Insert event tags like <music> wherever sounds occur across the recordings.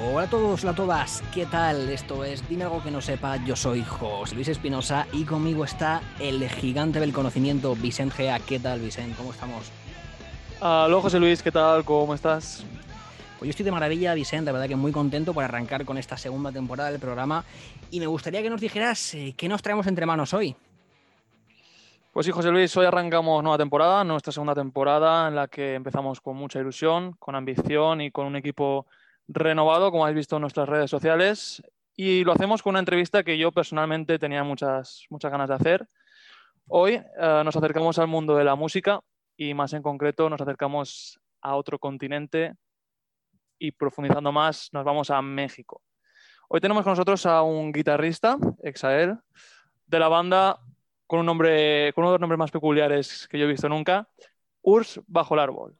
Hola a todos, hola a todas, ¿qué tal? Esto es Dime algo que no sepa, yo soy José Luis Espinosa y conmigo está el gigante del conocimiento, Vicente Gea. ¿Qué tal, Vicente? ¿Cómo estamos? Aló José Luis, ¿qué tal? ¿Cómo estás? Pues yo estoy de maravilla, Vicente, de verdad que muy contento por arrancar con esta segunda temporada del programa y me gustaría que nos dijeras eh, qué nos traemos entre manos hoy. Pues sí, José Luis, hoy arrancamos nueva temporada, nuestra segunda temporada en la que empezamos con mucha ilusión, con ambición y con un equipo renovado, como habéis visto en nuestras redes sociales. Y lo hacemos con una entrevista que yo personalmente tenía muchas, muchas ganas de hacer. Hoy eh, nos acercamos al mundo de la música y más en concreto nos acercamos a otro continente y profundizando más nos vamos a México. Hoy tenemos con nosotros a un guitarrista, Exael, de la banda con un nombre, con uno de los nombres más peculiares que yo he visto nunca, Urs Bajo el Árbol.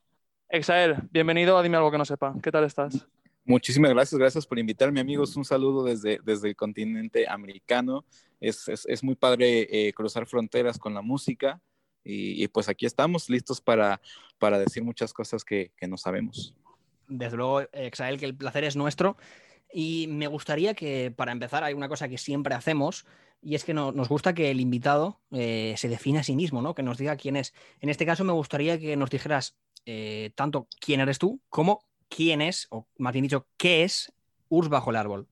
Exael, bienvenido a Dime algo que no sepa. ¿Qué tal estás? Muchísimas gracias, gracias por invitarme, amigos. Un saludo desde, desde el continente americano. Es, es, es muy padre eh, cruzar fronteras con la música y, y, pues aquí estamos listos para, para decir muchas cosas que, que no sabemos. Desde luego, Exael, que el placer es nuestro. Y me gustaría que, para empezar, hay una cosa que siempre hacemos, y es que no, nos gusta que el invitado eh, se defina a sí mismo, ¿no? Que nos diga quién es. En este caso, me gustaría que nos dijeras eh, tanto quién eres tú como quién es, o más bien dicho, qué es Urs Bajo el Árbol.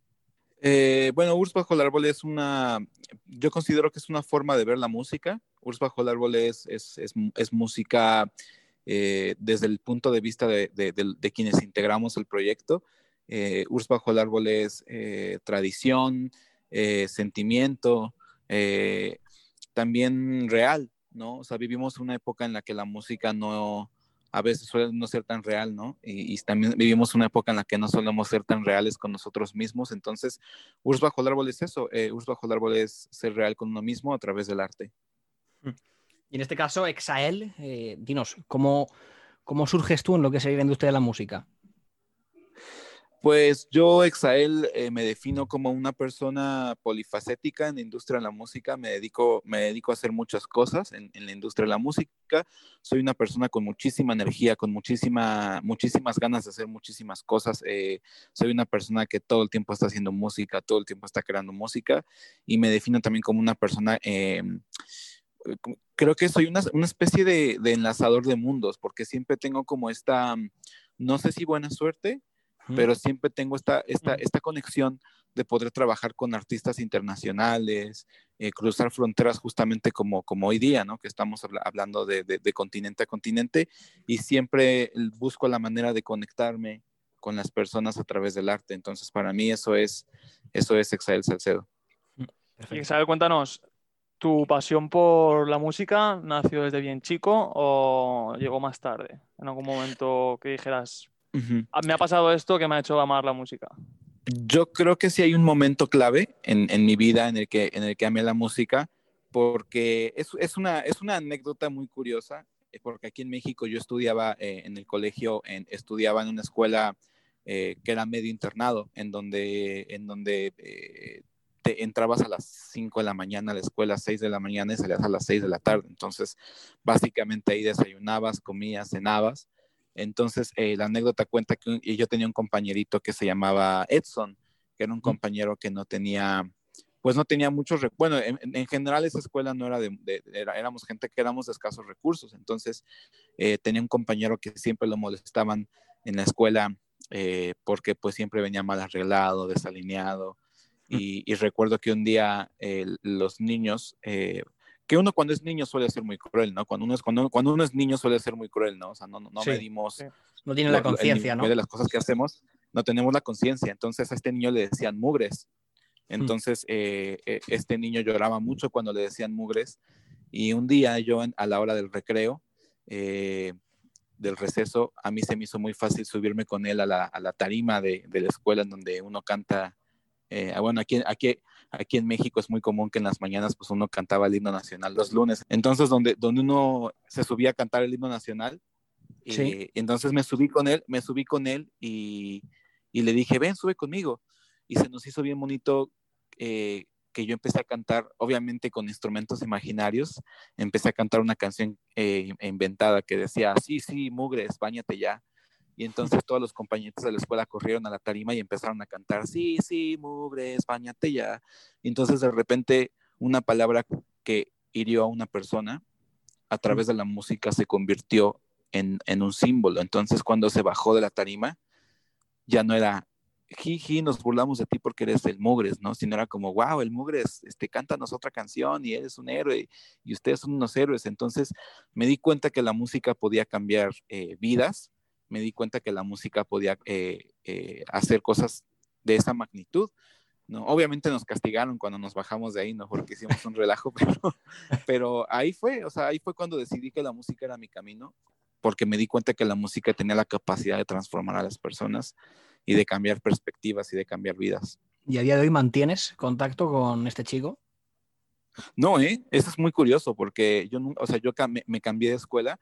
Eh, bueno, Urs Bajo el Árbol es una, yo considero que es una forma de ver la música. Urs Bajo el Árbol es, es, es, es música eh, desde el punto de vista de, de, de, de quienes integramos el proyecto. Eh, Urs Bajo el Árbol es eh, tradición, sentimiento, también real, ¿no? O sea, vivimos una época en la que la música no, a veces suele no ser tan real, ¿no? Y, también vivimos una época en la que no solemos ser tan reales con nosotros mismos. Entonces, Urs Bajo el Árbol es eso. Eh, Urs Bajo el Árbol es ser real con uno mismo a través del arte. Y en este caso, Exael, eh, dinos, ¿cómo, ¿cómo surges tú en lo que sería la industria de la música? Pues yo, Exael, eh, me defino como una persona polifacética en la industria de la música. Me dedico, me dedico a hacer muchas cosas en, la industria de la música. Soy una persona con muchísima energía, con muchísima, muchísimas ganas de hacer muchísimas cosas. Eh, soy una persona que todo el tiempo está haciendo música, todo el tiempo está creando música. Y me defino también como una persona... Eh, creo que soy una, una especie de, de enlazador de mundos, porque siempre tengo como esta, no sé si buena suerte, pero siempre tengo esta, esta, esta conexión de poder trabajar con artistas internacionales, eh, cruzar fronteras justamente como, como hoy día, ¿no? Que estamos habla hablando de, de, de, continente a continente y siempre busco la manera de conectarme con las personas a través del arte. Entonces, para mí eso es, eso es Exael Salcedo. Y Exael, cuéntanos, ¿tu pasión por la música nació desde bien chico o llegó más tarde? En algún momento que dijeras, Uh -huh. Me ha pasado esto que me ha hecho amar la música. Yo creo que sí hay un momento clave en, en mi vida en el, que, en el que amé la música, porque es, es, una, es una anécdota muy curiosa, eh, porque aquí en México yo estudiaba eh, en el colegio, en, estudiaba en una escuela eh, que era medio internado, en donde, en donde eh, te entrabas a las 5 de la mañana a la escuela, 6 de la mañana y salías a las 6 de la tarde. Entonces, básicamente ahí desayunabas, comías, cenabas. Entonces, eh, la anécdota cuenta que yo tenía un compañerito que se llamaba Edson, que era un compañero que no tenía, pues no tenía muchos, bueno, en, en, general esa escuela no era de, de era, éramos gente que éramos de escasos recursos, entonces eh, tenía un compañero que siempre lo molestaban en la escuela eh, porque pues siempre venía mal arreglado, desalineado, y, y recuerdo que un día eh, los niños que uno cuando es niño suele ser muy cruel, ¿no? Cuando uno es, cuando, cuando uno es niño suele ser muy cruel, ¿no? O sea, no, no, no sí, medimos... Sí. No tiene la conciencia, ¿no? De las cosas que hacemos, no tenemos la conciencia. Entonces a este niño le decían mugres. Entonces mm. eh, este niño lloraba mucho cuando le decían mugres. Y un día yo a la hora del recreo, eh, del receso, a mí se me hizo muy fácil subirme con él a la, a la tarima de, de, la escuela en donde uno canta. Eh, bueno, aquí, aquí, aquí en México es muy común que en las mañanas pues uno cantaba el himno nacional los lunes. Entonces, donde, donde uno se subía a cantar el himno nacional, sí. eh, entonces me subí con él, me subí con él y, y, le dije, ven, sube conmigo. Y se nos hizo bien bonito eh, que yo empecé a cantar, obviamente con instrumentos imaginarios, empecé a cantar una canción eh, inventada que decía, sí, sí, mugres, bañate ya. Y entonces todos los compañeros de la escuela corrieron a la tarima y empezaron a cantar, sí, sí, mugres, bañate ya. Y entonces de repente una palabra que hirió a una persona a través de la música se convirtió en, en un símbolo. Entonces cuando se bajó de la tarima, ya no era jiji, nos burlamos de ti porque eres el Mugres, ¿no? Sino era como, wow, el Mugres, este, cántanos otra canción y eres un héroe y ustedes son unos héroes. Entonces me di cuenta que la música podía cambiar eh, vidas, me di cuenta que la música podía eh, eh, hacer cosas de esa magnitud. ¿no? Obviamente nos castigaron cuando nos bajamos de ahí, ¿no? Porque hicimos un relajo, <laughs> pero, pero ahí fue, o sea, ahí fue cuando decidí que la música era mi camino, porque me di cuenta que la música tenía la capacidad de transformar a las personas y de cambiar perspectivas y de cambiar vidas. ¿Y a día de hoy mantienes contacto con este chico? No, ¿eh? Eso es muy curioso porque yo, o sea, yo me, me cambié de escuela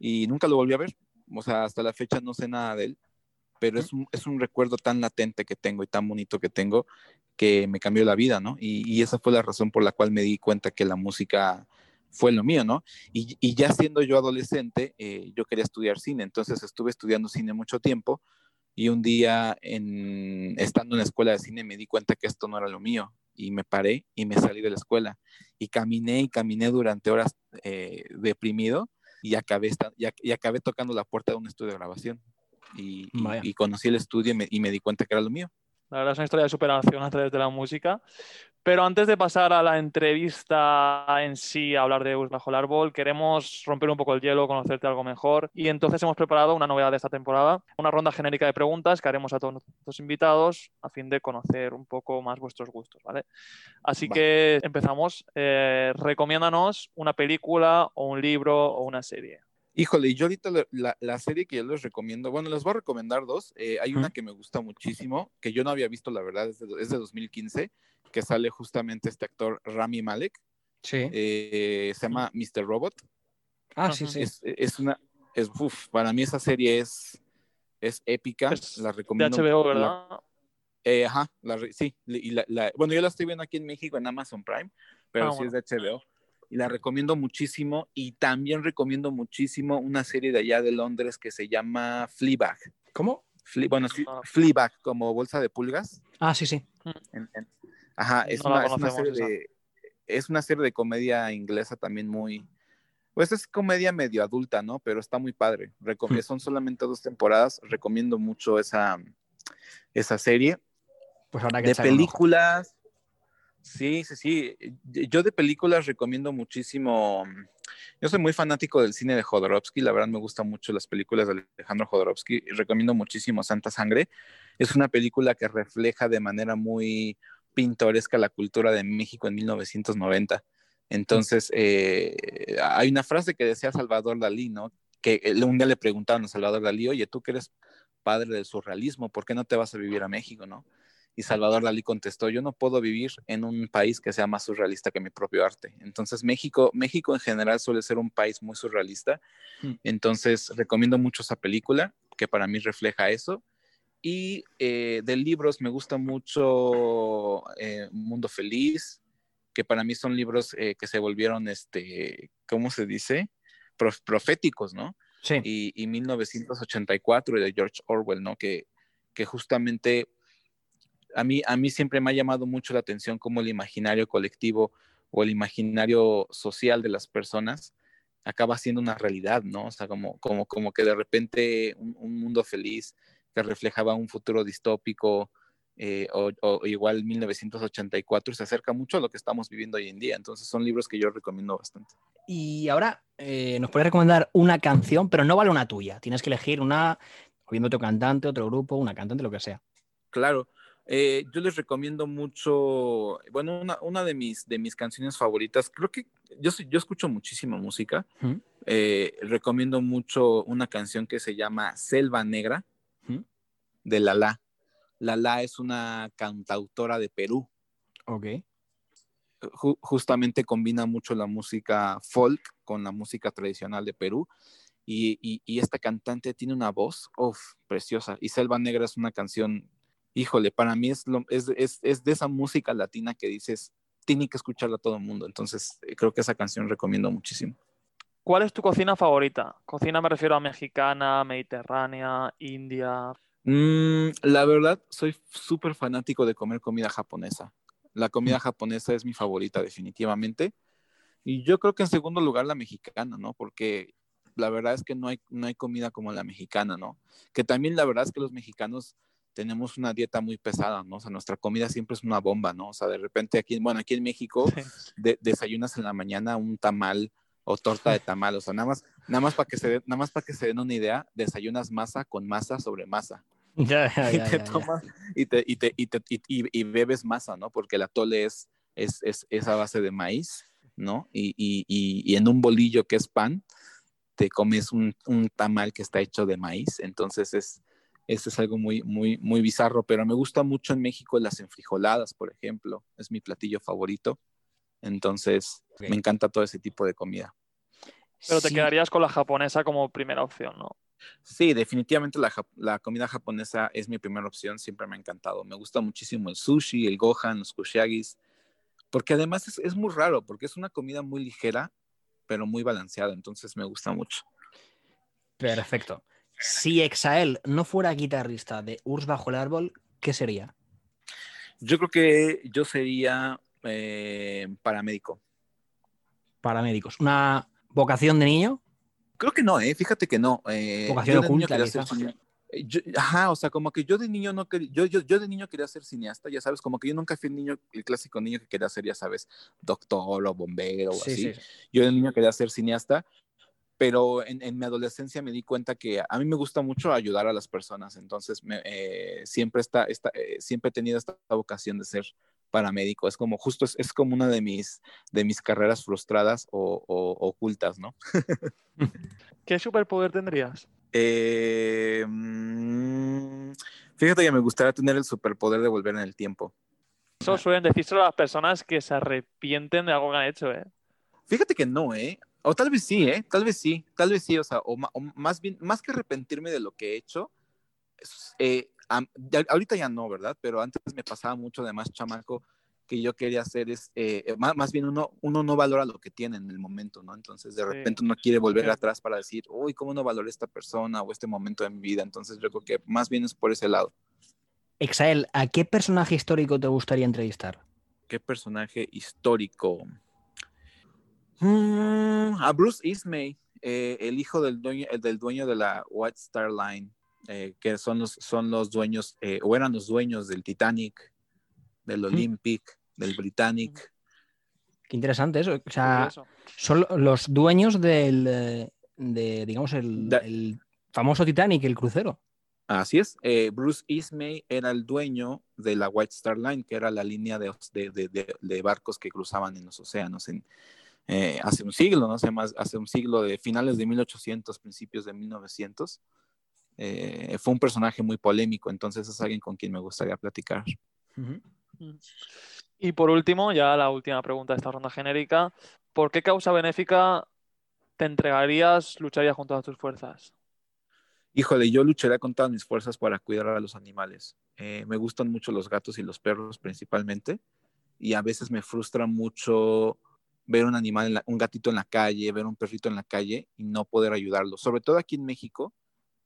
y nunca lo volví a ver. O sea, hasta la fecha no sé nada de él, pero es un, es un recuerdo tan latente que tengo y tan bonito que tengo que me cambió la vida, ¿no? Y, y esa fue la razón por la cual me di cuenta que la música fue lo mío, ¿no? Y, y ya siendo yo adolescente, eh, yo quería estudiar cine, entonces estuve estudiando cine mucho tiempo y un día en, estando en la escuela de cine me di cuenta que esto no era lo mío y me paré y me salí de la escuela y caminé y caminé durante horas eh, deprimido y acabé, y, ac- y acabé tocando la puerta de un estudio de grabación y, y- y conocí el estudio y me, y me di cuenta que era lo mío. La verdad es una historia de superación a través de la música. Pero antes de pasar a la entrevista en sí, a hablar de Us bajo el árbol, queremos romper un poco el hielo, conocerte algo mejor. Y entonces hemos preparado una novedad de esta temporada, una ronda genérica de preguntas que haremos a todos nuestros invitados a fin de conocer un poco más vuestros gustos, ¿vale? Así Vale. que empezamos. Eh, recomiéndanos una película o un libro o una serie. Híjole, yo ahorita la, la- la serie que yo les recomiendo, bueno, les voy a recomendar dos. Eh, hay una que me gusta muchísimo, que yo no había visto, la verdad, es de, es de 2015, que sale justamente este actor Rami Malek, Sí. eh, se llama Mr. Robot. ah, sí, sí. Es, es una, es, uf, para mí esa serie es, es épica, Es la De recomiendo. HBO, la- ¿verdad? eh, ajá, sí, y la- la- bueno, yo la estoy viendo aquí en México en Amazon Prime, pero Ah, sí bueno. es de HBO. Y la recomiendo muchísimo. Y también recomiendo muchísimo una serie de allá de Londres que se llama Fleabag. ¿Cómo? Fle- bueno, sí, Ah. Fleabag, como bolsa de pulgas. Ah, sí, sí. En- en- ajá, es, No una, es, una serie de, es una serie de comedia inglesa también muy... Pues es comedia medio adulta, ¿no? Pero está muy padre. Recom- Hmm. Son solamente dos temporadas. Recomiendo mucho esa, esa serie Pues habrá que de películas. Sí, sí, sí. Yo de películas recomiendo muchísimo. Yo soy muy fanático del cine de Jodorowsky. La verdad me gustan mucho las películas de Alejandro Jodorowsky. Recomiendo muchísimo Santa Sangre. Es una película que refleja de manera muy pintoresca la cultura de México en 1990. Entonces, eh, hay una frase que decía Salvador Dalí, ¿no? Que eh, un día le preguntaron a Salvador Dalí, oye, tú que eres padre del surrealismo, ¿por qué no te vas a vivir a México, no? Y Salvador Dalí contestó, yo no puedo vivir en un país que sea más surrealista que mi propio arte. Entonces México, México en general suele ser un país muy surrealista. Mm. Entonces recomiendo mucho esa película, que para mí refleja eso. Y eh, de libros me gusta mucho eh, Mundo Feliz, que para mí son libros eh, que se volvieron, este, ¿cómo se dice? Prof- proféticos, ¿no? Sí. y, y 1984 de George Orwell, ¿no? Que, que justamente a mí, a mí siempre me ha llamado mucho la atención cómo el imaginario colectivo o el imaginario social de las personas acaba siendo una realidad, ¿no? O sea, como, como, como que de repente un, un mundo feliz que reflejaba un futuro distópico eh, o, o igual 1984 se acerca mucho a lo que estamos viviendo hoy en día. Entonces son libros que yo recomiendo bastante. Y ahora eh, nos puedes recomendar una canción, pero no vale una tuya. Tienes que elegir una, o viendo otro cantante, otro grupo, una cantante, lo que sea. Claro. Eh, yo les recomiendo mucho, bueno, una, una de, mis, de mis canciones favoritas, creo que yo, soy- yo escucho muchísima música. Eh, recomiendo mucho una canción que se llama Selva Negra Ujú. de Lala. Lala es una cantautora de Perú, Ok. Ju- justamente combina mucho la música folk con la música tradicional de Perú. Y, y- y esta cantante tiene una voz, uf, preciosa. Y Selva Negra es una canción, híjole, para mí es, lo- es, es, es de esa música latina que dices, tiene que escucharla todo el mundo. Entonces, eh, creo que esa canción recomiendo muchísimo. ¿Cuál es tu cocina favorita? Cocina me refiero a mexicana, mediterránea, india. Mm, la verdad, soy súper fanático de comer comida japonesa. La comida japonesa es mi favorita definitivamente. Y yo creo que en segundo lugar la mexicana, ¿no? Porque la verdad es que no hay, no hay comida como la mexicana, ¿no? Que también la verdad es que los mexicanos tenemos una dieta muy pesada, ¿no? O sea, nuestra comida siempre es una bomba, ¿no? O sea, de repente aquí, bueno, aquí en México de- desayunas en la mañana un tamal o torta de tamal, o sea, nada más, nada más para que se den, nada más para que se den una idea, desayunas masa con masa sobre masa <laughs> Ya, ya, y ya, te tomas y te, y te, y te- y- y- y bebes masa, ¿no? Porque el atole es, es, es, es a base de maíz, ¿no? Y, y, y, y en un bolillo que es pan, te comes un, un tamal que está hecho de maíz, entonces es, eso es algo muy, muy, muy bizarro, pero me gusta mucho en México las enfrijoladas, por ejemplo, es mi platillo favorito, entonces me encanta todo ese tipo de comida. Pero te Sí, quedarías con la japonesa como primera opción, ¿no? Sí, definitivamente la, la comida japonesa es mi primera opción, siempre me ha encantado. Me gusta muchísimo el sushi, el gohan, los kushiyagis, porque además es, es muy raro, porque es una comida muy ligera, pero muy balanceada, entonces me gusta mucho. Perfecto. Si Exael no fuera guitarrista de Urs Bajo el Árbol, ¿qué sería? Yo creo que yo sería eh, paramédico. Paramédicos. ¿Una vocación de niño? Creo que no, ¿eh? Fíjate que no. eh, Vocación yo de niño oculta, eh, yo- ajá, o sea, como que yo de niño no quería, yo, yo, yo de niño quería ser cineasta, ya sabes, como que yo nunca fui el niño, el clásico niño que quería ser, ya sabes, doctor o bombero o así. Yo de niño quería ser cineasta, pero en, en mi adolescencia me di cuenta que a mí me gusta mucho ayudar a las personas, entonces me, eh, siempre, está, está, eh, siempre he tenido esta vocación de ser paramédico, es como justo, es, es como una de mis, de mis carreras frustradas o, o ocultas, ¿no? <laughs> ¿Qué superpoder tendrías? Eh, mm, fíjate que me gustaría tener el superpoder de volver en el tiempo. Eso suelen decírselo a las personas que se arrepienten de algo que han hecho, ¿eh? Fíjate que no, ¿eh? O tal vez sí, ¿eh? Tal vez sí, tal vez sí, o sea, o, más bien, más que arrepentirme de lo que he hecho, eh, ya- ahorita ya no, ¿verdad? Pero antes me pasaba mucho de más chamaco que yo quería hacer es, eh, eh, más, más bien uno, uno no valora lo que tiene en el momento, ¿no? Entonces de Sí. repente uno quiere volver Sí. atrás para decir, uy, ¿cómo no valoré esta persona o este momento de mi vida? Entonces yo creo que más bien es por ese lado. Exael, ¿a qué personaje histórico te gustaría entrevistar? ¿Qué personaje histórico? Mm, a Bruce Ismay, eh, el hijo del dueño, el del dueño de la White Star Line, eh, que son los, son los dueños, eh, o eran los dueños del Titanic, del Olympic, del Britannic. Qué interesante eso. O sea, son los dueños del, de, digamos, el, Da- el famoso Titanic, el crucero. Así es, eh, Bruce Ismay era el dueño de la White Star Line, que era la línea de, de- de- de- de barcos que cruzaban en los océanos en, eh, hace un siglo, no sé más, hace un siglo de finales de 1800, principios de 1900. Eh, fue un personaje muy polémico, entonces es alguien con quien me gustaría platicar. Y por último, ya la última pregunta de esta ronda genérica. ¿Por qué causa benéfica te entregarías, lucharías con todas tus fuerzas? Híjole, yo lucharía con todas mis fuerzas para cuidar a los animales. Eh, me gustan mucho los gatos y los perros principalmente, y a veces me frustra mucho ver un animal, en la- un gatito en la calle, ver un perrito en la calle y no poder ayudarlo. Sobre todo aquí en México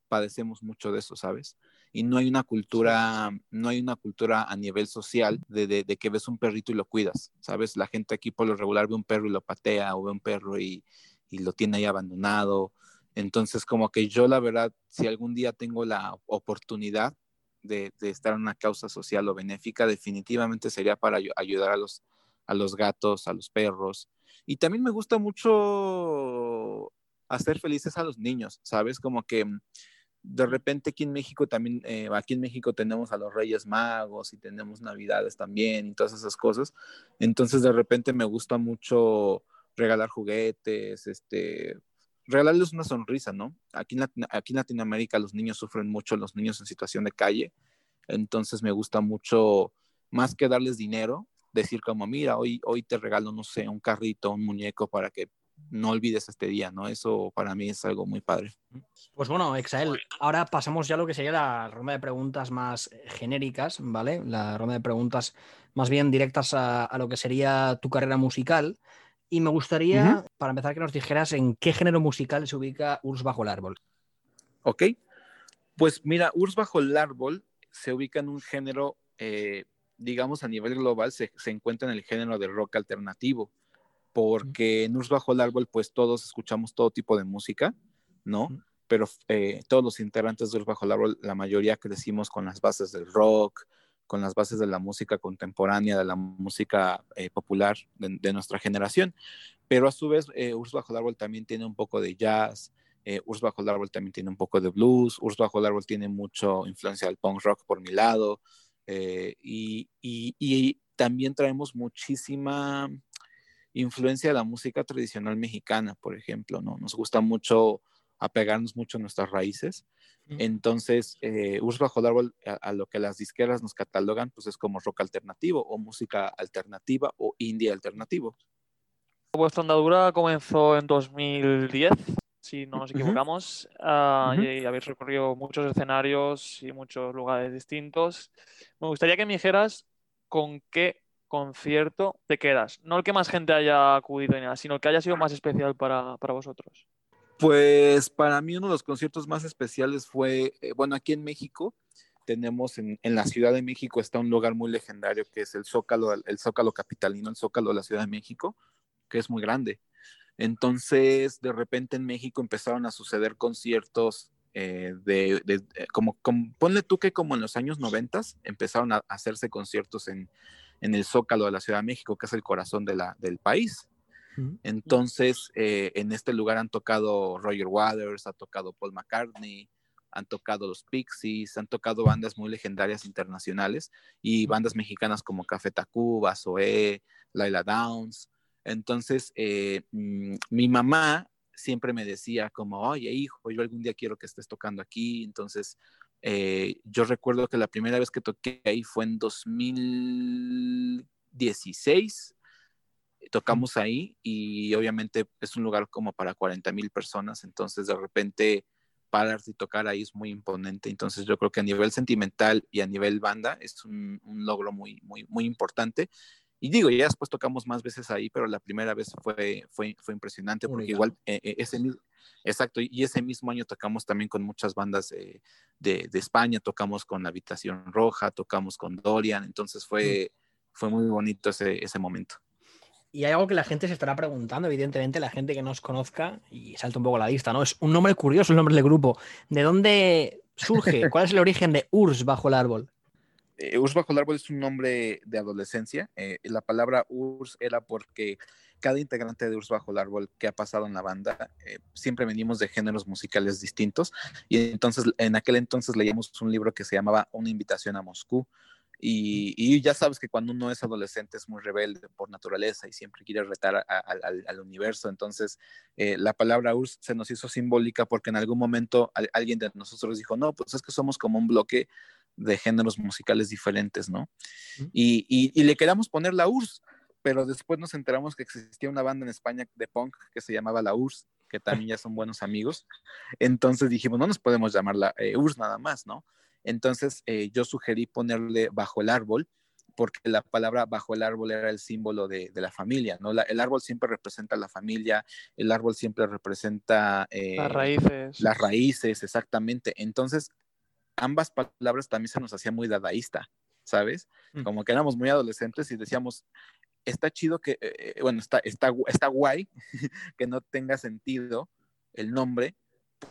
padecemos mucho de eso, ¿sabes? Y no hay una cultura, no hay una cultura a nivel social de, de- de que ves un perrito y lo cuidas, ¿sabes? La gente aquí por lo regular ve un perro y lo patea o ve un perro y, y lo tiene ahí abandonado. Entonces, como que yo la verdad, si algún día tengo la oportunidad de, de estar en una causa social o benéfica, definitivamente sería para ayu- ayudar a los, a los gatos, a los perros. Y también me gusta mucho hacer felices a los niños, ¿sabes? Como que mm, de repente aquí en México también, eh, aquí en México tenemos a los Reyes Magos y tenemos Navidades también y todas esas cosas. Entonces de repente me gusta mucho regalar juguetes, este, regalarles una sonrisa, ¿no? Aquí aquí en Latinoamérica los niños sufren mucho, los niños en situación de calle. Entonces me gusta mucho, más que darles dinero, decir como, mira, hoy, hoy te regalo, no sé, un carrito, un muñeco para que no olvides este día, ¿no? Eso para mí es algo muy padre. Pues bueno, Exael, ahora pasamos ya a lo que sería la ronda de preguntas más genéricas, ¿vale? La ronda de preguntas más bien directas a, a lo que sería tu carrera musical. Y me gustaría, para empezar, que nos dijeras en qué género musical se ubica Urs bajo el árbol. ¿Ok? Pues mira, Urs bajo el árbol se ubica en un género, eh, digamos a nivel global, se, se encuentra en el género de rock alternativo, porque en Urs bajo el árbol pues todos escuchamos todo tipo de música, ¿no? Pero eh, todos los integrantes de Urs bajo el árbol, la mayoría crecimos con las bases del rock, con las bases de la música contemporánea, de la música eh, popular de, de nuestra generación. Pero a su vez, eh, Urs bajo el árbol también tiene un poco de jazz, eh, Urs bajo el árbol también tiene un poco de blues, Urs bajo el árbol tiene mucho influencia del punk rock por mi lado, eh, y, y- y también traemos muchísima influencia de la música tradicional mexicana, por ejemplo, ¿no? Nos gusta mucho apegarnos mucho a nuestras raíces. Entonces, eh, Urs bajo el árbol, a, a lo que las disqueras nos catalogan, pues es como rock alternativo o música alternativa o indie alternativo. Vuestra andadura comenzó en 2010, si no nos equivocamos, ah, Ujú. y habéis recorrido muchos escenarios y muchos lugares distintos. Me gustaría que me dijeras con qué concierto te quedas. No el que más gente haya acudido ni nada, sino el que haya sido más especial para, para vosotros. Pues para mí uno de los conciertos más especiales fue, eh, bueno, aquí en México tenemos en, en, la Ciudad de México está un lugar muy legendario que es el Zócalo, el Zócalo capitalino, el Zócalo de la Ciudad de México, que es muy grande. Entonces, de repente en México empezaron a suceder conciertos eh, de, de, de como, como, ponle tú que como en los años noventas empezaron a hacerse conciertos en, en el Zócalo de la Ciudad de México, que es el corazón de la, del país. Entonces, eh, en este lugar han tocado Roger Waters, ha tocado Paul McCartney, han tocado los Pixies, han tocado bandas muy legendarias internacionales y bandas mexicanas como Café Tacuba, Zoé, Laila Downs. Entonces, eh, mmm, mi mamá siempre me decía como, oye, hijo, yo algún día quiero que estés tocando aquí. Entonces, eh, yo recuerdo que la primera vez que toqué ahí fue en 2016 tocamos ahí y obviamente es un lugar como para 40 mil personas, entonces de repente pararse y tocar ahí es muy imponente, entonces yo creo que a nivel sentimental y a nivel banda es un, un logro muy, muy, muy importante. Y digo, ya después tocamos más veces ahí, pero la primera vez fue, fue, fue impresionante porque Única. igual eh, ese mismo, exacto, y ese mismo año tocamos también con muchas bandas eh, de, de, España, tocamos con La Habitación Roja, tocamos con Dorian, entonces fue, mm. fue muy bonito ese, ese momento. Y hay algo que la gente se estará preguntando, evidentemente, la gente que nos conozca, y salta un poco la lista, ¿no? Es un nombre curioso el nombre del grupo. ¿De dónde surge? <laughs> ¿Cuál es el origen de Urs bajo el árbol? Eh, Urs bajo el árbol es un nombre de adolescencia. Eh, la palabra Urs era porque cada integrante de Urs bajo el árbol que ha pasado en la banda, eh, siempre venimos de géneros musicales distintos. Y entonces, en aquel entonces leíamos un libro que se llamaba Una invitación a Moscú. Y, y, ya sabes que cuando uno es adolescente es muy rebelde por naturaleza y siempre quiere retar a, a, al, al, universo. Entonces, eh, la palabra URSS se nos hizo simbólica porque en algún momento alguien de nosotros dijo, no, pues es que somos como un bloque de géneros musicales diferentes, ¿no? Uh -huh. y, y, y, le queríamos poner la URSS, pero después nos enteramos que existía una banda en España de punk que se llamaba la URSS, que también ya son buenos amigos. Entonces dijimos, no nos podemos llamar la eh, URSS nada más, ¿no? Entonces eh, yo sugerí ponerle bajo el árbol, porque la palabra bajo el árbol era el símbolo de, de la familia, ¿no? La, el árbol siempre representa la familia, el árbol siempre representa... Eh, las raíces. Las raíces, exactamente. Entonces, ambas palabras también se nos hacía muy dadaísta, ¿sabes? Mm. Como que éramos muy adolescentes y decíamos, está chido que, eh, bueno, está, está, está guay <laughs> que no tenga sentido el nombre,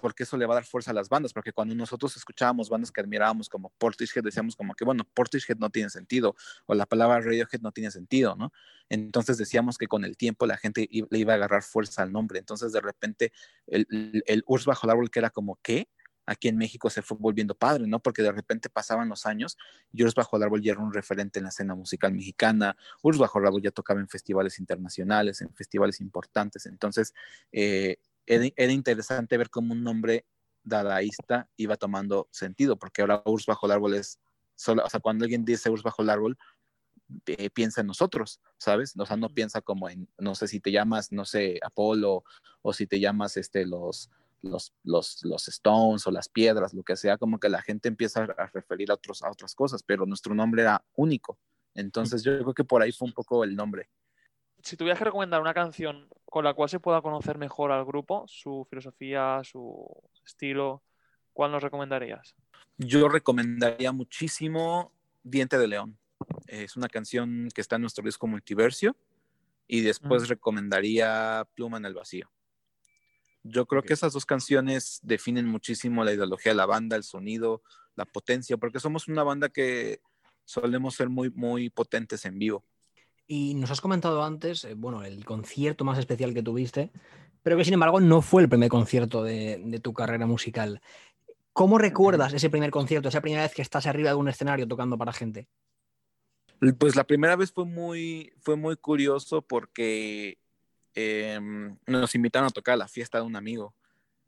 porque eso le va a dar fuerza a las bandas, porque cuando nosotros escuchábamos bandas que admirábamos como Portishead, decíamos como que, bueno, Portishead no tiene sentido, o la palabra Radiohead no tiene sentido, ¿no? Entonces decíamos que con el tiempo la gente le iba a agarrar fuerza al nombre, entonces de repente el, el, el Urs bajo el árbol que era como, ¿qué? Aquí en México se fue volviendo padre, ¿no? Porque de repente pasaban los años y Urs Bajo el Árbol ya era un referente en la escena musical mexicana, Urs Bajo el Árbol ya tocaba en festivales internacionales, en festivales importantes, entonces eh, era, era, interesante ver cómo un nombre dadaísta iba tomando sentido, porque ahora Urs Bajo el Árbol es solo, o sea, cuando alguien dice Urs Bajo el Árbol, eh, piensa en nosotros, ¿sabes? O sea, no piensa como en, no sé si te llamas, no sé, Apolo o si te llamas este, los, los, los, los Stones o las piedras, lo que sea, como que la gente empieza a referir a, otros, a otras cosas, pero nuestro nombre era único. Entonces yo creo que por ahí fue un poco el nombre. Si tuvieras que recomendar una canción con la cual se pueda conocer mejor al grupo, su filosofía, su estilo, ¿cuál nos recomendarías? Yo recomendaría muchísimo Diente de León. Es una canción que está en nuestro disco Multiversio. Y después Mm. recomendaría Pluma en el Vacío. Yo creo que esas dos canciones definen muchísimo la ideología de la banda, el sonido, la potencia, porque somos una banda que solemos ser muy, muy potentes en vivo. Y nos has comentado antes, eh, bueno, el concierto más especial que tuviste, pero que sin embargo no fue el primer concierto de, de tu carrera musical. ¿Cómo recuerdas ese primer concierto, esa primera vez que estás arriba de un escenario tocando para gente? Pues la primera vez fue muy, fue muy curioso porque eh, nos invitaron a tocar a la fiesta de un amigo.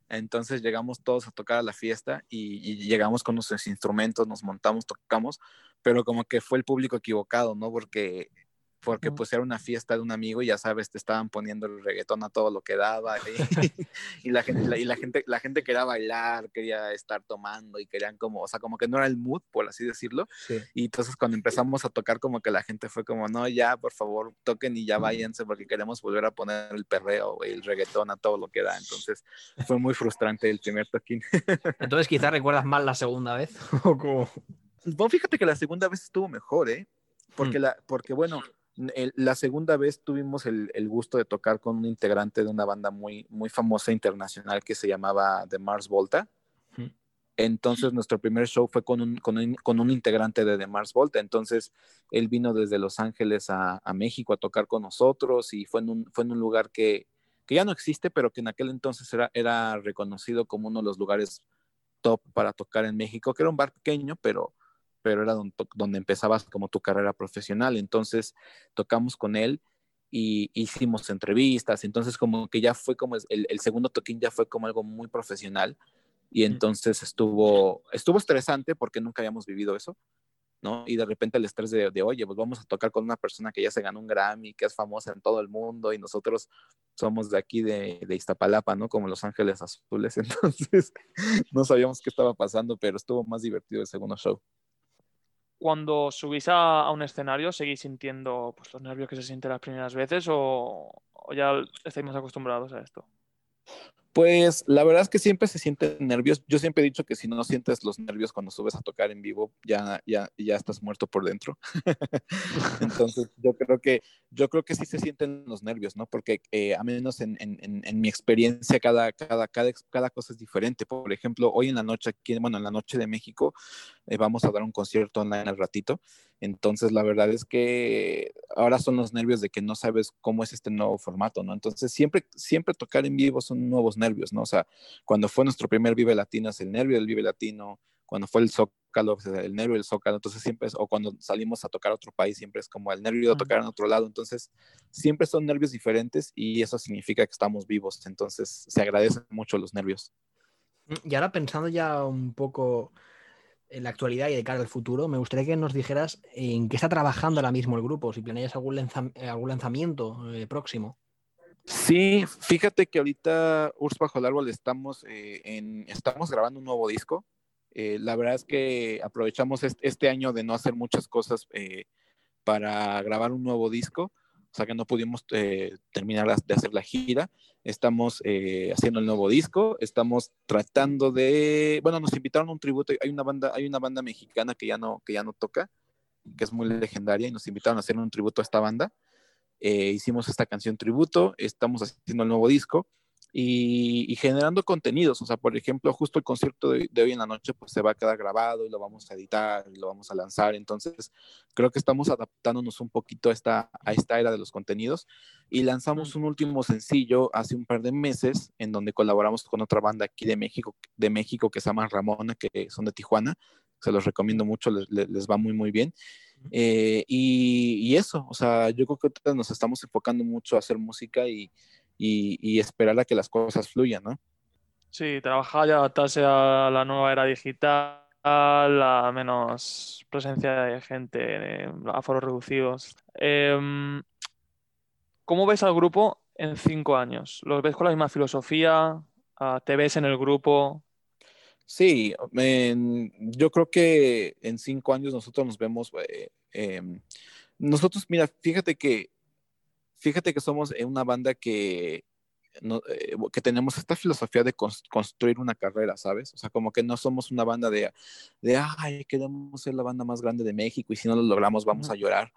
Entonces llegamos todos a tocar a la fiesta y, y llegamos con nuestros instrumentos, nos montamos, tocamos, pero como que fue el público equivocado, ¿no? Porque, porque pues era una fiesta de un amigo y ya sabes, te estaban poniendo el reggaetón a todo lo que daba y, <laughs> y la gente, la, y la gente, la gente quería bailar, quería estar tomando y querían como, o sea, como que no era el mood, por así decirlo. Y entonces cuando empezamos a tocar, como que la gente fue como, no, ya, por favor, toquen y ya váyanse porque queremos volver a poner el perreo, güey, el reggaetón a todo lo que da. Entonces fue muy frustrante el primer toquín. <laughs> Entonces quizás recuerdas más la segunda vez. <laughs> ¿o cómo? Bueno, fíjate que la segunda vez estuvo mejor, ¿eh? Porque, Mm. la, porque bueno, la segunda vez tuvimos el, el gusto de tocar con un integrante de una banda muy, muy famosa internacional que se llamaba The Mars Volta. Entonces nuestro primer show fue con un, con un, con un integrante de The Mars Volta. Entonces él vino desde Los Ángeles a, a México a tocar con nosotros y fue en un, fue en un lugar que, que ya no existe, pero que en aquel entonces era, era reconocido como uno de los lugares top para tocar en México, que era un bar pequeño, pero, pero era donde, donde empezabas como tu carrera profesional. Entonces tocamos con él y hicimos entrevistas, entonces como que ya fue como el, el segundo toquín ya fue como algo muy profesional y entonces estuvo, estuvo estresante porque nunca habíamos vivido eso, ¿no? Y de repente el estrés de, de, oye, pues vamos a tocar con una persona que ya se ganó un Grammy, que es famosa en todo el mundo y nosotros somos de aquí de, de Iztapalapa, ¿no? Como Los Ángeles Azules, <laughs> entonces no sabíamos qué estaba pasando, pero estuvo más divertido el segundo show cuando subís a, un escenario, ¿seguís sintiendo pues, los nervios que se sienten las primeras veces o, ya estáis más acostumbrados a esto? Pues la verdad es que siempre se sienten nervios. Yo siempre he dicho que si no sientes los nervios cuando subes a tocar en vivo, ya, ya, ya estás muerto por dentro. <laughs> Entonces yo creo que yo creo que sí se sienten los nervios, ¿no? Porque eh, a menos en, en, mi experiencia cada, cada, cada, cada cosa es diferente. Por ejemplo, hoy en la noche bueno, en la noche de México, eh, vamos a dar un concierto online al ratito. Entonces, la verdad es que ahora son los nervios de que no sabes cómo es este nuevo formato, ¿no? Entonces, siempre, siempre tocar en vivo son nuevos nervios, ¿no? O sea, cuando fue nuestro primer Vive Latino es el nervio del Vive Latino, cuando fue el Zócalo, el nervio del Zócalo, entonces siempre es, o cuando salimos a tocar a otro país, siempre es como el nervio de tocar en otro lado, entonces siempre son nervios diferentes y eso significa que estamos vivos, entonces se agradecen mucho los nervios. Y ahora pensando ya un poco en la actualidad y de cara al futuro, me gustaría que nos dijeras en qué está trabajando ahora mismo el grupo, si planeas algún, lanza algún lanzamiento eh, próximo. Sí, fíjate que ahorita Urs Bajo el Árbol estamos, eh, en, estamos grabando un nuevo disco. Eh, la verdad es que aprovechamos este, este, año de no hacer muchas cosas eh, para grabar un nuevo disco, o sea que no pudimos eh, terminar de hacer la gira. Estamos eh, haciendo el nuevo disco, estamos tratando de, bueno, nos invitaron a un tributo, hay una banda, hay una banda mexicana que ya no, que ya no toca, que es muy legendaria y nos invitaron a hacer un tributo a esta banda. Eh, hicimos esta canción tributo, estamos haciendo el nuevo disco y, y, generando contenidos. O sea, por ejemplo, justo el concierto de, de, hoy en la noche pues se va a quedar grabado y lo vamos a editar y lo vamos a lanzar. Entonces, creo que estamos adaptándonos un poquito a esta, a esta era de los contenidos y lanzamos un último sencillo hace un par de meses en donde colaboramos con otra banda aquí de México, de México que se llama Ramona, que son de Tijuana. Se los recomiendo mucho, les, les va muy, muy bien. Eh, y, y, eso, o sea, yo creo que nos estamos enfocando mucho a hacer música y, y, y, esperar a que las cosas fluyan, ¿no? Sí, trabajar y adaptarse a la nueva era digital la menos presencia de gente, eh, aforos reducidos. Em, ¿cómo ves al grupo en cinco años? ¿Los ves con la misma filosofía? Ah, ¿Te ves en el grupo? Sí, en- yo creo que en cinco años nosotros nos vemos. eh, em, nosotros, mira, fíjate que, fíjate que somos eh, una banda que, no- eh, que tenemos esta filosofía de cons- construir una carrera, ¿sabes? O sea, como que no somos una banda de, de, ay, queremos ser la banda más grande de México y si no lo logramos vamos a llorar.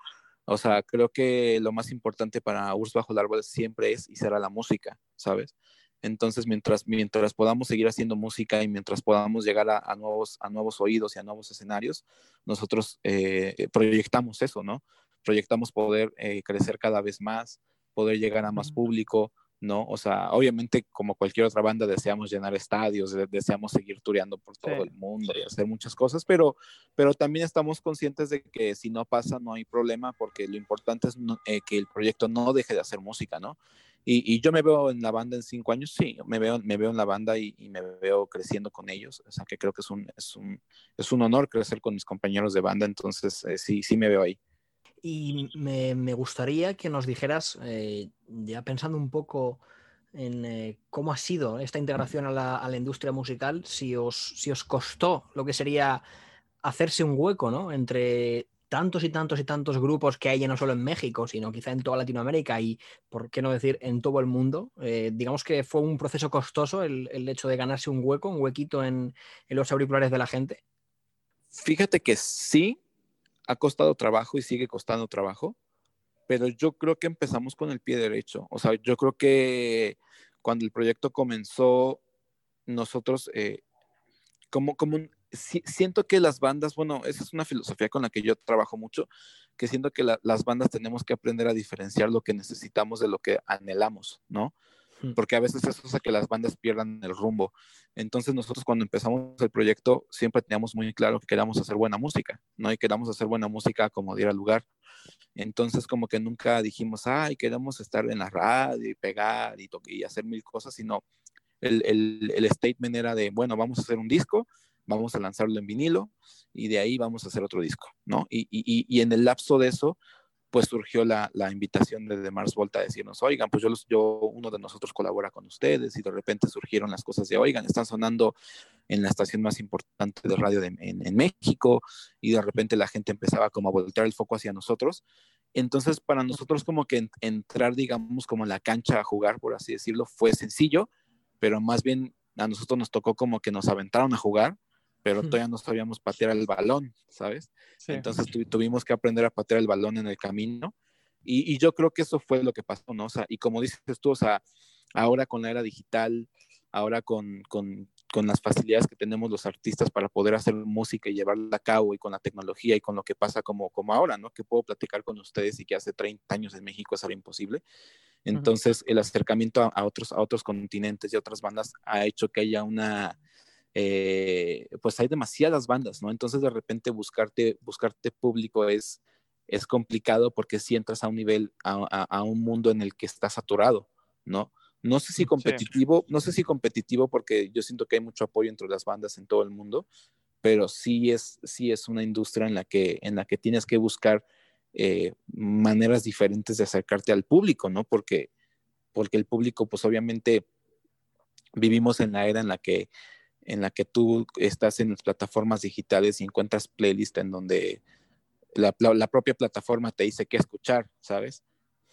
O sea, creo que lo más importante para Urs Bajo el Árbol siempre es y será la música, ¿sabes? Entonces, mientras, mientras podamos seguir haciendo música y mientras podamos llegar a, a nuevos, a nuevos oídos y a nuevos escenarios, nosotros eh, proyectamos eso, ¿no? Proyectamos poder eh, crecer cada vez más, poder llegar a más público, ¿no? O sea, obviamente, como cualquier otra banda, deseamos llenar estadios, de- deseamos seguir tureando por todo Sí. el mundo y hacer muchas cosas, pero, pero también estamos conscientes de que si no pasa, no hay problema, porque lo importante es no- eh, que el proyecto no deje de hacer música, ¿no? Y, y yo me veo en la banda en cinco años, sí, me veo, me veo en la banda y, y me veo creciendo con ellos. O sea, que creo que es un, es un, es un honor crecer con mis compañeros de banda, entonces eh, sí, sí me veo ahí. Y me, me gustaría que nos dijeras, eh, ya pensando un poco en eh, cómo ha sido esta integración a la, a la industria musical, si os, si os costó lo que sería hacerse un hueco, ¿no? Entre tantos y tantos y tantos grupos que hay no solo en México, sino quizá en toda Latinoamérica y, por qué no decir, en todo el mundo. Eh, digamos que fue un proceso costoso el, el hecho de ganarse un hueco, un huequito en, en los auriculares de la gente. Fíjate que sí, ha costado trabajo y sigue costando trabajo, pero yo creo que empezamos con el pie derecho. O sea, yo creo que cuando el proyecto comenzó, nosotros, eh, como, como siento que las bandas, bueno, esa es una filosofía con la que yo trabajo mucho, que siento que la- las bandas tenemos que aprender a diferenciar lo que necesitamos de lo que anhelamos, ¿no? Porque a veces eso hace que las bandas pierdan el rumbo. Entonces nosotros cuando empezamos el proyecto siempre teníamos muy claro que queríamos hacer buena música, ¿no? Y queríamos hacer buena música como diera lugar. Entonces como que nunca dijimos, ay, queremos estar en la radio y pegar y, y hacer mil cosas, sino el, el, el statement era de, bueno, vamos a hacer un disco, vamos a lanzarlo en vinilo y de ahí vamos a hacer otro disco, ¿no? Y, y, y en el lapso de eso, pues surgió la, la invitación de, de Mars Volta a decirnos, oigan, pues yo, los, yo, uno de nosotros colabora con ustedes y de repente surgieron las cosas de, oigan, están sonando en la estación más importante de radio de, en, en, México y de repente la gente empezaba como a voltear el foco hacia nosotros. Entonces, para nosotros como que en, entrar, digamos, como en la cancha a jugar, por así decirlo, fue sencillo, pero más bien a nosotros nos tocó como que nos aventaron a jugar, pero todavía no sabíamos patear el balón, ¿sabes? Sí. Entonces tu, tuvimos que aprender a patear el balón en el camino y, y, yo creo que eso fue lo que pasó, ¿no? O sea, y como dices tú, o sea, ahora con la era digital, ahora con, con, con, las facilidades que tenemos los artistas para poder hacer música y llevarla a cabo y con la tecnología y con lo que pasa como, como ahora, ¿no? Que puedo platicar con ustedes y que hace 30 años en México eso era imposible. Entonces, uh -huh. el acercamiento a, a, otros, a otros continentes y a otras bandas ha hecho que haya una, eh, pues hay demasiadas bandas, ¿no? Entonces de repente buscarte, buscarte público es, es complicado porque si entras a un nivel, a, a, a, un mundo en el que está saturado, ¿no? No sé si competitivo, sí. no sé si competitivo porque yo siento que hay mucho apoyo entre las bandas en todo el mundo, pero sí es, sí es una industria en la que, en la que tienes que buscar eh, maneras diferentes de acercarte al público, ¿no? Porque, porque el público, pues obviamente vivimos en la era en la que en la que tú estás en las plataformas digitales y encuentras playlist en donde la, la, propia plataforma te dice qué escuchar, ¿sabes?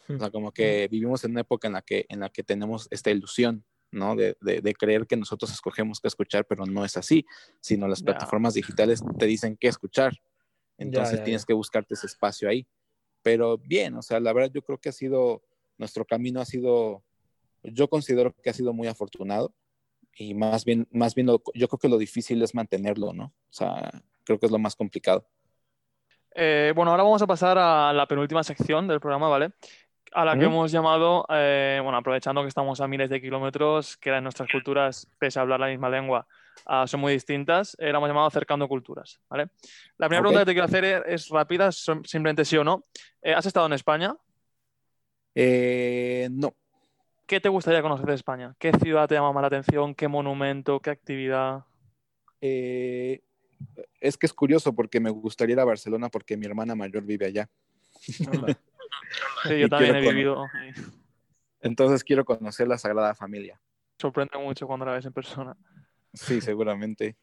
O sea, como que vivimos en una época en la que, en la que tenemos esta ilusión, ¿no? De, de, de creer que nosotros escogemos qué escuchar, pero no es así, sino las plataformas digitales te dicen qué escuchar. Entonces ya, ya, tienes que buscarte ese espacio ahí. Pero bien, o sea, la verdad yo creo que ha sido, nuestro camino ha sido, yo considero que ha sido muy afortunado y más bien, más bien lo, yo creo que lo difícil es mantenerlo, ¿no? O sea, creo que es lo más complicado. Eh, bueno, ahora vamos a pasar a la penúltima sección del programa, ¿vale? A la que hemos llamado, eh, bueno, aprovechando que estamos a miles de kilómetros, que nuestras culturas, pese a hablar la misma lengua, uh, son muy distintas, eh, la hemos llamado Acercando Culturas, ¿vale? La primera okay. pregunta que te quiero hacer es, es rápida, simplemente sí o no. ¿Has estado en España? No. ¿Qué te gustaría conocer de España? ¿Qué ciudad te llama más la atención? ¿Qué monumento? ¿Qué actividad? Eh, Es que es curioso porque me gustaría ir a Barcelona porque mi hermana mayor vive allá. Sí, yo también he vivido. Entonces quiero conocer la Sagrada Familia. Sorprende mucho cuando la ves en persona. Sí, seguramente.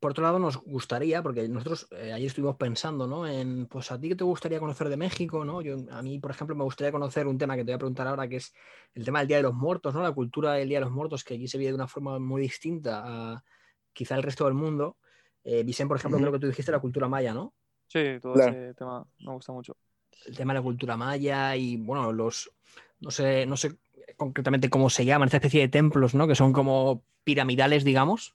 Por otro lado, nos gustaría, porque nosotros eh, ayer estuvimos pensando, ¿no? En, pues a ti qué te gustaría conocer de México, ¿no? Yo, a mí, por ejemplo, me gustaría conocer un tema que te voy a preguntar ahora, que es el tema del Día de los Muertos, ¿no? La cultura del Día de los Muertos, que allí se vive de una forma muy distinta a quizá el resto del mundo. Eh, Vicente, por ejemplo, Ujú. creo que tú dijiste la cultura maya, ¿no? Sí, todo Claro. ese tema me gusta mucho. el tema de la cultura maya y bueno, los no sé, no sé concretamente cómo se llaman, esta especie de templos, ¿no? Que son como piramidales, digamos.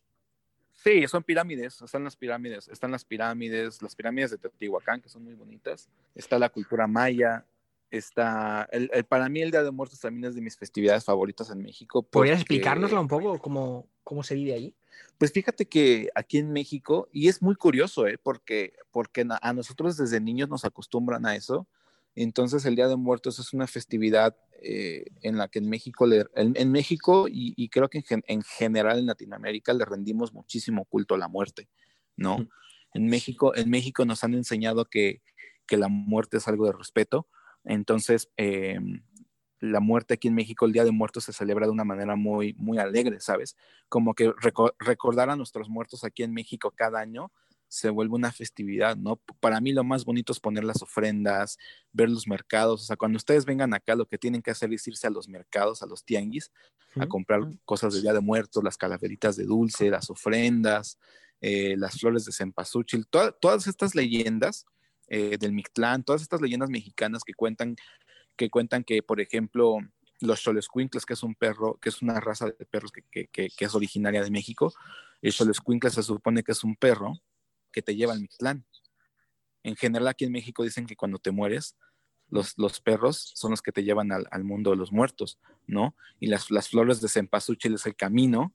Sí, son pirámides, están las pirámides, están las pirámides, las pirámides de Teotihuacán, que son muy bonitas, está la cultura maya, está, el, el- para mí el Día de Muertos también es de mis festividades favoritas en México. ¿Podrías explicárnosla un poco cómo, cómo se vive allí? Pues fíjate que aquí en México, y es muy curioso, ¿eh? porque, porque a nosotros desde niños nos acostumbran a eso, entonces el Día de Muertos es una festividad eh, en la que en México, le- en, en México y, y creo que en, gen- en general en Latinoamérica le rendimos muchísimo culto a la muerte, ¿no? Mm. En México, en México nos han enseñado que, que la muerte es algo de respeto, entonces eh, la muerte aquí en México, el Día de Muertos se celebra de una manera muy, muy alegre, ¿sabes? Como que reco- recordar a nuestros muertos aquí en México cada año se vuelve una festividad, ¿no? Para mí lo más bonito es poner las ofrendas, ver los mercados, o sea, cuando ustedes vengan acá, lo que tienen que hacer es irse a los mercados, a los tianguis, a comprar cosas del Día de Muertos, las calaveritas de dulce, las ofrendas, eh, las flores de cempasúchil, toda- todas estas leyendas eh, del Mictlán, todas estas leyendas mexicanas que cuentan que cuentan que, por ejemplo, los Xoloscuincles, que es un perro, que es una raza de perros que, que- que- que es originaria de México, el Xoloscuincle se supone que es un perro que te lleva al Mictlán. En general, aquí en México dicen que cuando te mueres, los, los perros son los que te llevan al, al mundo de los muertos, ¿no? Y las, las flores de cempasúchil es el camino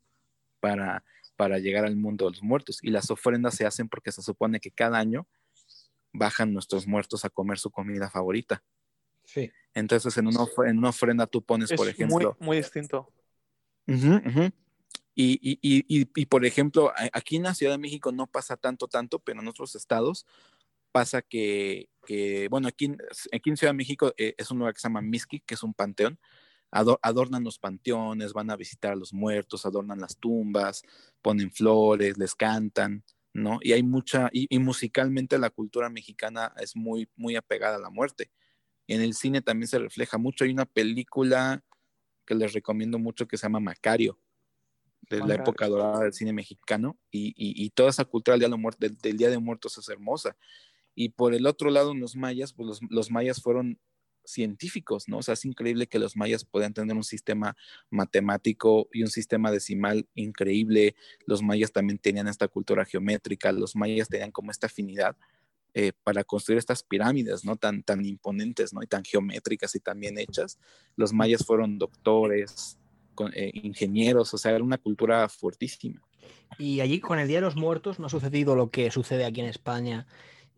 para, para llegar al mundo de los muertos. Y las ofrendas se hacen porque se supone que cada año bajan nuestros muertos a comer su comida favorita. Sí. Entonces, en una, en una ofrenda tú pones, Es por ejemplo, muy, muy distinto. Y- por ejemplo, aquí en la Ciudad de México no pasa tanto, tanto, pero en otros estados pasa que, que, bueno, aquí, aquí en Ciudad de México eh, es un lugar que se llama Mixquic, que es un panteón. Ado- adornan los panteones, van a visitar a los muertos, adornan las tumbas, ponen flores, les cantan, ¿no? Y hay mucha, y musicalmente la cultura mexicana es muy, muy apegada a la muerte. En el cine también se refleja mucho. Hay una película que les recomiendo mucho que se llama Macario, de la época dorada del cine mexicano, y, y- y toda esa cultura del Día, de Muer- del- del Día de Muertos es hermosa. Y por el otro lado, los mayas, pues los, los mayas fueron científicos, ¿no? O sea, es increíble que los mayas puedan tener un sistema matemático y un sistema decimal increíble. Los mayas también tenían esta cultura geométrica, los mayas tenían como esta afinidad eh, para construir estas pirámides, ¿no? Tan, tan imponentes, ¿no? Y tan geométricas y tan bien hechas. Los mayas fueron doctores, con- eh, ingenieros, o sea, era una cultura fuertísima. Y allí con el Día de los Muertos no ha sucedido lo que sucede aquí en España.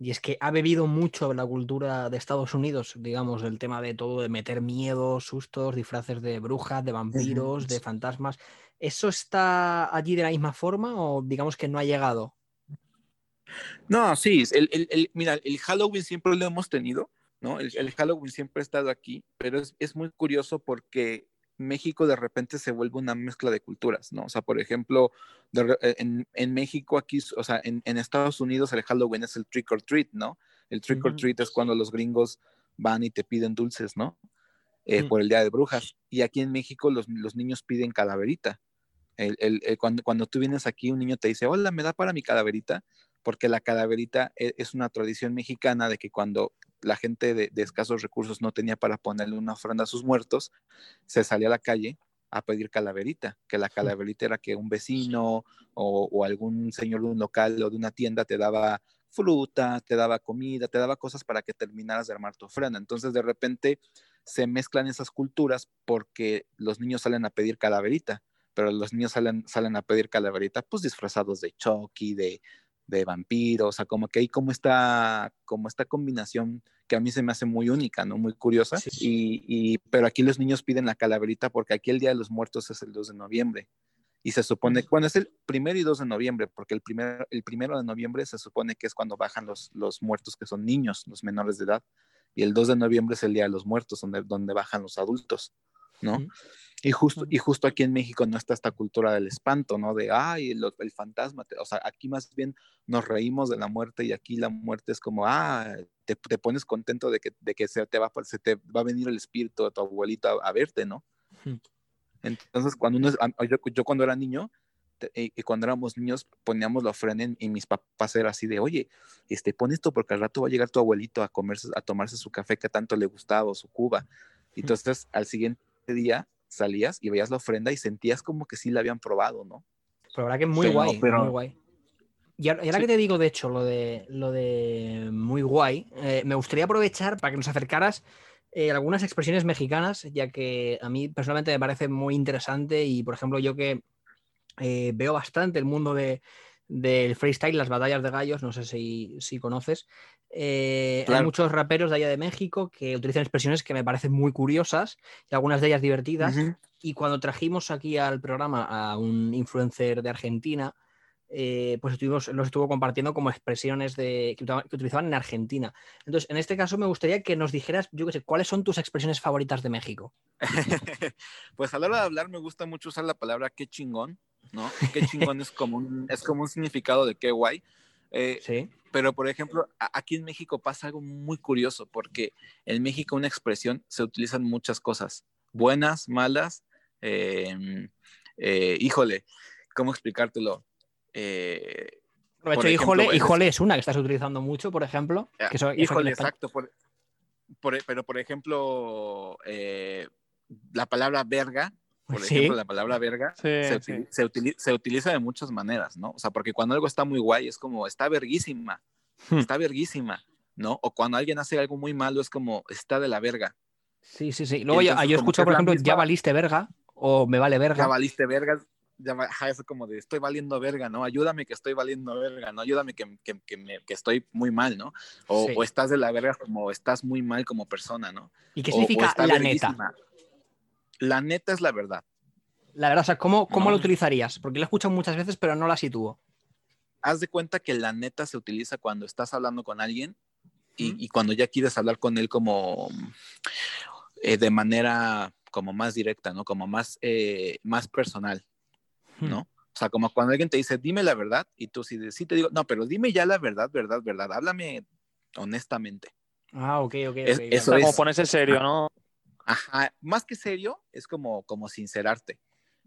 Y es que ha bebido mucho la cultura de Estados Unidos, digamos, el tema de todo, de meter miedo, sustos, disfraces de brujas, de vampiros, de fantasmas. ¿Eso está allí de la misma forma o digamos que no ha llegado? No, sí, el, el- el- mira, el Halloween siempre lo hemos tenido, ¿no? El, el Halloween siempre ha estado aquí, pero es, es muy curioso porque México de repente se vuelve una mezcla de culturas, ¿no? O sea, por ejemplo, de re- en, en México aquí, o sea, en, en Estados Unidos el Halloween es el trick or treat, ¿no? El trick or treat es cuando los gringos van y te piden dulces, ¿no? Eh, Mm. Por el Día de Brujas. Y aquí en México los, los niños piden calaverita. El- el- el- cuando, cuando tú vienes aquí, un niño te dice, hola, ¿me da para mi calaverita? Porque la calaverita e- es una tradición mexicana de que cuando la gente de, de escasos recursos no tenía para ponerle una ofrenda a sus muertos, se salía a la calle a pedir calaverita, que la calaverita era que un vecino o, o algún señor de un local o de una tienda te daba fruta, te daba comida, te daba cosas para que terminaras de armar tu ofrenda. Entonces de repente se mezclan esas culturas porque los niños salen a pedir calaverita, pero los niños salen, salen a pedir calaverita pues disfrazados de Chucky, de, de vampiros, o sea, como que hay como esta, como esta combinación que a mí se me hace muy única, ¿no? Muy curiosa. Sí. Y, y- pero aquí los niños piden la calaverita porque aquí el Día de los Muertos es el 2 de noviembre. Y se supone, bueno, es el primero y 2 de noviembre, porque el primero, el primero de noviembre se supone que es cuando bajan los, los muertos que son niños, los menores de edad. Y el 2 de noviembre es el Día de los Muertos, donde, donde bajan los adultos, ¿no? Y justo, y justo aquí en México no está esta cultura del espanto, ¿no? De, ay, el, el fantasma. te-". O sea, aquí más bien nos reímos de la muerte y aquí la muerte es como, ah, te, te pones contento de que, de que se, te va, a- se te va a venir el espíritu de tu abuelito a, a verte, ¿no? Entonces, cuando uno, es- yo, yo cuando era niño, te- y, y cuando éramos niños, poníamos la ofrenda en- y mis papás eran así de, oye, este, pon esto porque al rato va a llegar tu abuelito a comerse, a tomarse su café que tanto le gustaba o su cuba. Y entonces, al siguiente día salías y veías la ofrenda y sentías como que sí la habían probado, ¿no? Pero la verdad que es muy guay, pero- muy guay. Y ahora, y ahora Sí. que te digo, de hecho, lo de, lo de muy guay, eh, me gustaría aprovechar para que nos acercaras eh, algunas expresiones mexicanas, ya que a mí personalmente me parece muy interesante y, por ejemplo, yo que eh, veo bastante el mundo de, del freestyle, las batallas de gallos, no sé si, si conoces. eh, Hay muchos raperos de allá de México que utilizan expresiones que me parecen muy curiosas y algunas de ellas divertidas. Y cuando trajimos aquí al programa a un influencer de Argentina, eh, pues estuvimos, los estuvo compartiendo como expresiones de, que, utilizaban- que utilizaban en Argentina. Entonces, en este caso me gustaría que nos dijeras, yo qué sé, ¿cuáles son tus expresiones favoritas de México? <laughs> pues a la hora de hablar me gusta mucho usar la palabra qué chingón, ¿no? Qué chingón es como un, es como un significado de qué guay. Eh, Sí. Pero, por ejemplo, aquí en México pasa algo muy curioso, porque en México una expresión se utilizan muchas cosas, buenas, malas, eh, eh, híjole, ¿cómo explicártelo? Eh, Por hecho, híjole, ejemplo, es- híjole es una que estás utilizando mucho, por ejemplo. Que eso- en híjole, exacto. por- por- pero, por ejemplo, eh, la palabra verga, por Sí. ejemplo, la palabra verga, Sí, se, sí. utili- se utili- se utiliza de muchas maneras, ¿no? O sea, porque cuando algo está muy guay es como, está verguísima, Hmm. está verguísima, ¿no? O cuando alguien hace algo muy malo es como, está de la verga, Sí, sí, sí. Luego yo, yo que por ejemplo, ya valiste verga o me vale ya verga. valiste verga, ya va- ajá, eso como de, estoy valiendo verga, ¿no? Ayúdame que estoy valiendo verga, ¿no? Ayúdame que, que, que, me- que estoy muy mal, ¿no? O, Sí. o estás de la verga como estás muy mal como persona, ¿no? ¿Y qué O- o significa la verguísima. neta? La neta es la verdad. La verdad, o sea, ¿cómo, cómo No. lo utilizarías? Porque lo he escuchado muchas veces, pero no la sitúo. Haz de cuenta que la neta se utiliza cuando estás hablando con alguien y, cuando ya quieres hablar con él como eh, de manera como más directa, ¿no? Como más, eh, más personal, ¿no? O sea, como cuando alguien te dice, dime la verdad, y tú sí, sí te digo, no, pero dime ya la verdad, verdad, verdad, háblame honestamente. Ah, ok, ok. Es- ok, eso como es- ponerse serio, ¿no? Ajá, más que serio, es como, como sincerarte.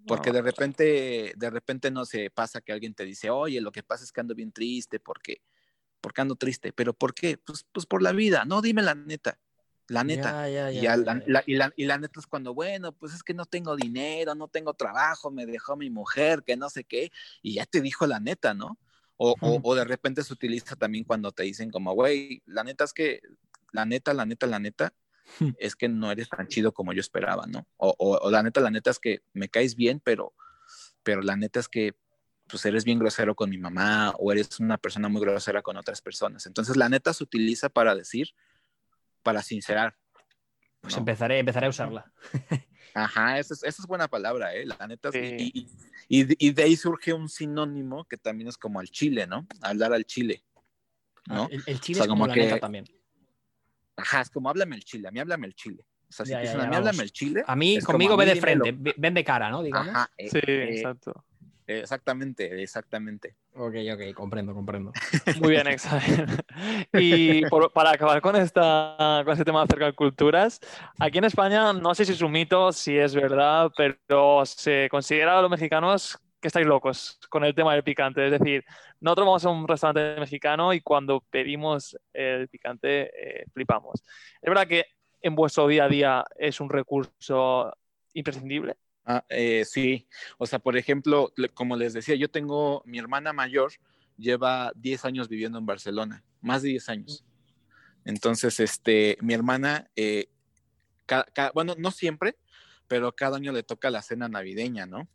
Porque de repente, de repente no se pasa que alguien te dice, oye, lo que pasa es que ando bien triste, porque, porque ando triste, pero ¿por qué? Pues, pues por la vida, no, dime la neta, la neta. Ya, ya, Y, ya, la, ya. la- y, la, y la neta es cuando, bueno, pues es que no tengo dinero, no tengo trabajo, me dejó mi mujer, que no sé qué, y ya te dijo la neta, ¿no? O, o- o de repente se utiliza también cuando te dicen como, güey, la neta es que, la neta, la neta, la neta. <laughs> es que no eres tan chido como yo esperaba, ¿no? O, o- o la neta, la neta es que me caes bien, pero, pero la neta es que pues eres bien grosero con mi mamá o eres una persona muy grosera con otras personas. Entonces, la neta se utiliza para decir, para sincerar. Pues ¿no? empezaré, empezaré a usarla. <laughs> Ajá, esa es, esa es buena palabra, ¿eh? La neta. es- Sí. Y, de- y de ahí surge un sinónimo que también es como al chile, ¿no? Hablar al chile, ¿no? Ah, El, el chile O sea, es como como la que- neta también. Ajá, es como háblame el chile, a mí háblame el chile. O sea, si Ya, dicen ya, a mí vamos. háblame el chile. A mí, como, conmigo a ve mí de frente, ve- ven de cara, ¿no? Digamos. Ajá, eh, Sí, eh, exacto. exactamente, exactamente. Ok, ok, comprendo, comprendo. <laughs> Muy bien, Examen. <laughs> Y por- para acabar con, esta, con este tema acerca de culturas, aquí en España, no sé si es un mito, si es verdad, pero se considera a los mexicanos estáis locos con el tema del picante. Es decir, nosotros vamos a un restaurante mexicano y cuando pedimos el picante, eh, flipamos. ¿Es verdad que en vuestro día a día es un recurso imprescindible? Ah, eh, sí, o sea, por ejemplo, como les decía, yo tengo mi hermana mayor, lleva 10 años viviendo en Barcelona, más de 10 años. Entonces, este, mi hermana, eh, bueno, no siempre, pero cada año le toca la cena navideña, ¿no?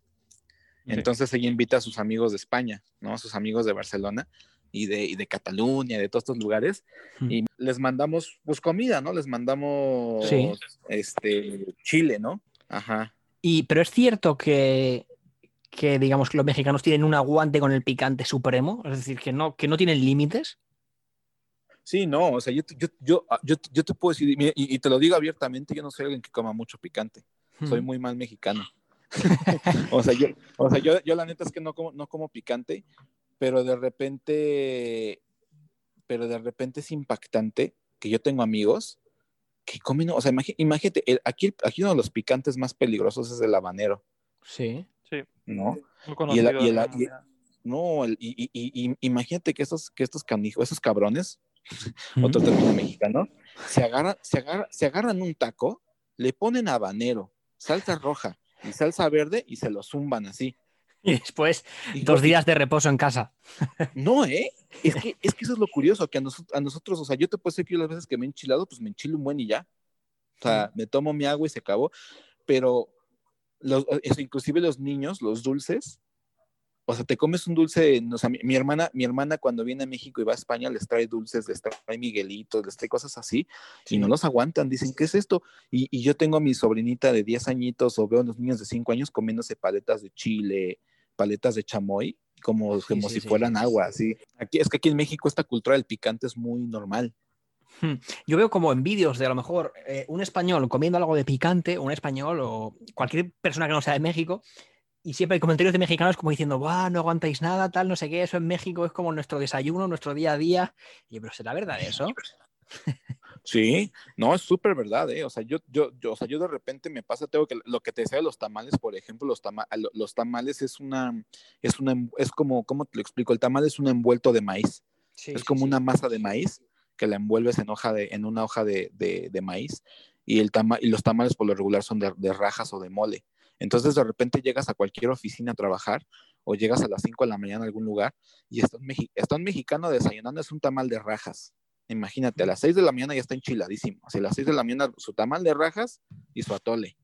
Entonces ella invita a sus amigos de España, ¿no? A sus amigos de Barcelona y de, y de Cataluña, de todos estos lugares, Hmm. y les mandamos, pues, comida, ¿no? Les mandamos, Sí. este, chile, ¿no? Ajá. Y, pero es cierto que, que digamos que los mexicanos tienen un aguante con el picante supremo, es decir, que no, que no tienen límites. Sí, no, o sea, yo, yo, yo, ah, yo, te puedo decir, y, y- te lo digo abiertamente, yo no soy alguien que coma mucho picante, soy Mm. muy mal mexicano. <laughs> o sea, yo, o sea yo, yo la neta es que no como, no como picante, pero de repente, pero de repente es impactante que yo tengo amigos que comen, o sea, imagínate, el- aquí, aquí uno de los picantes más peligrosos es el habanero, Sí. ¿no? Muy Y el- conocido. y el- ¿no? y- No, el- y, y- y- y- imagínate que estos, que estos canijos, esos cabrones, <laughs> otro término mexicano, se agarran, se, agarra- se agarran un taco, le ponen habanero, salsa roja y salsa verde y se lo zumban así. <laughs> Y después, Y dos yo- días de reposo en casa. <laughs> No, ¿eh? Es que, es que eso es lo curioso, que a, noso- a nosotros, o sea, yo te puedo decir que yo las veces que me he enchilado, pues me enchilo un buen y ya. O sea, me tomo mi agua y se acabó. Pero, los, eso, inclusive los niños, los dulces, o sea, te comes un dulce, o sea, mi, mi hermana, mi hermana cuando viene a México y va a España les trae dulces, les trae miguelitos, les trae cosas así, y no los aguantan, dicen, ¿qué es esto? Y, y yo tengo a mi sobrinita de 10 añitos o veo a los niños de 5 años comiéndose paletas de chile, paletas de chamoy, como, Sí, como sí, si sí, fueran sí. agua, así. Aquí, es que aquí en México esta cultura del picante es muy normal. Yo veo como en vídeos de a lo mejor eh, un español comiendo algo de picante, un español o cualquier persona que no sea de México, y siempre hay comentarios de mexicanos como diciendo, Buah, no aguantáis nada, tal, no sé qué, eso en México es como nuestro desayuno, nuestro día a día. Y yo, pero ¿será verdad eso? <laughs> Sí, no, es súper verdad, ¿eh? O sea, yo, yo, yo, o sea, yo de repente me pasa, tengo que, lo que te decía de los tamales, por ejemplo, los, tama- lo- los tamales es una, es una, es como, ¿cómo te lo explico? El tamal es un envuelto de maíz, Sí, es sí, como sí. una masa de maíz que la envuelves en hoja de, en una hoja de, de, de maíz y, el tama, y los tamales por lo regular son de, de rajas o de mole. Entonces de repente llegas a cualquier oficina a trabajar o llegas a las 5 de la mañana a algún lugar y está un, un mexicano desayunando, es un tamal de rajas. Imagínate, a las 6 de la mañana ya está enchiladísimo. Así a las 6 de la mañana su tamal de rajas y su atole.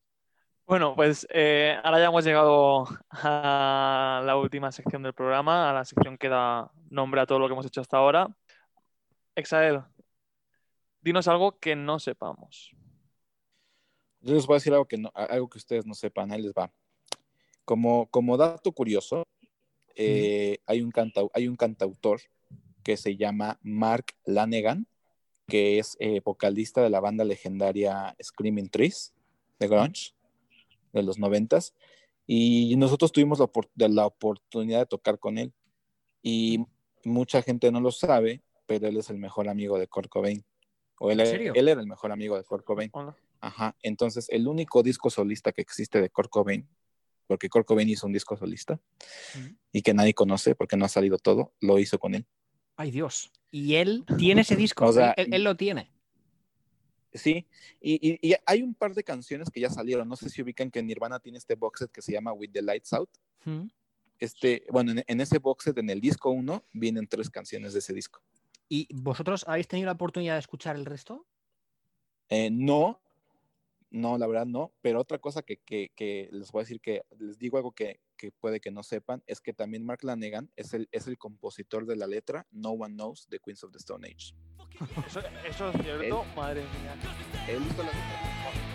Bueno, pues eh, ahora ya hemos llegado a la última sección del programa, a la sección que da nombre a todo lo que hemos hecho hasta ahora. Exael, dinos algo que no sepamos. Yo les voy a decir algo que, no, algo que ustedes no sepan, ahí les va. Como, como dato curioso, eh, hay, un canta, hay un cantautor que se llama Mark Lanegan, que es eh, vocalista de la banda legendaria Screaming Trees de Grunge de los noventas. Y nosotros tuvimos la, la oportunidad de tocar con él. Y mucha gente no lo sabe, pero él es el mejor amigo de Kurt Cobain. O él, era el mejor amigo de Kurt Cobain. Hola. Ajá, entonces el único disco solista que existe de Kurt Cobain, porque Kurt Cobain hizo un disco solista Ujú. y que nadie conoce porque no ha salido todo, lo hizo con él. Ay, Dios. Y él tiene ese disco, <laughs> O sea, él, él- él lo tiene. Sí, y, y- y hay un par de canciones que ya salieron, no sé si ubican que Nirvana tiene este box set que se llama With the Lights Out. Mm. Este, bueno, en, en ese box set, en el disco 1, vienen tres canciones de ese disco. ¿Y vosotros habéis tenido la oportunidad de escuchar el resto? Eh, no, no, la verdad no, pero otra cosa que, que- que les voy a decir que les digo algo que, que puede que no sepan, es que también Mark Lanegan es el, es el compositor de la letra No One Knows de Queens of the Stone Age. Eso, eso es cierto, madre mía. Él hizo la letra.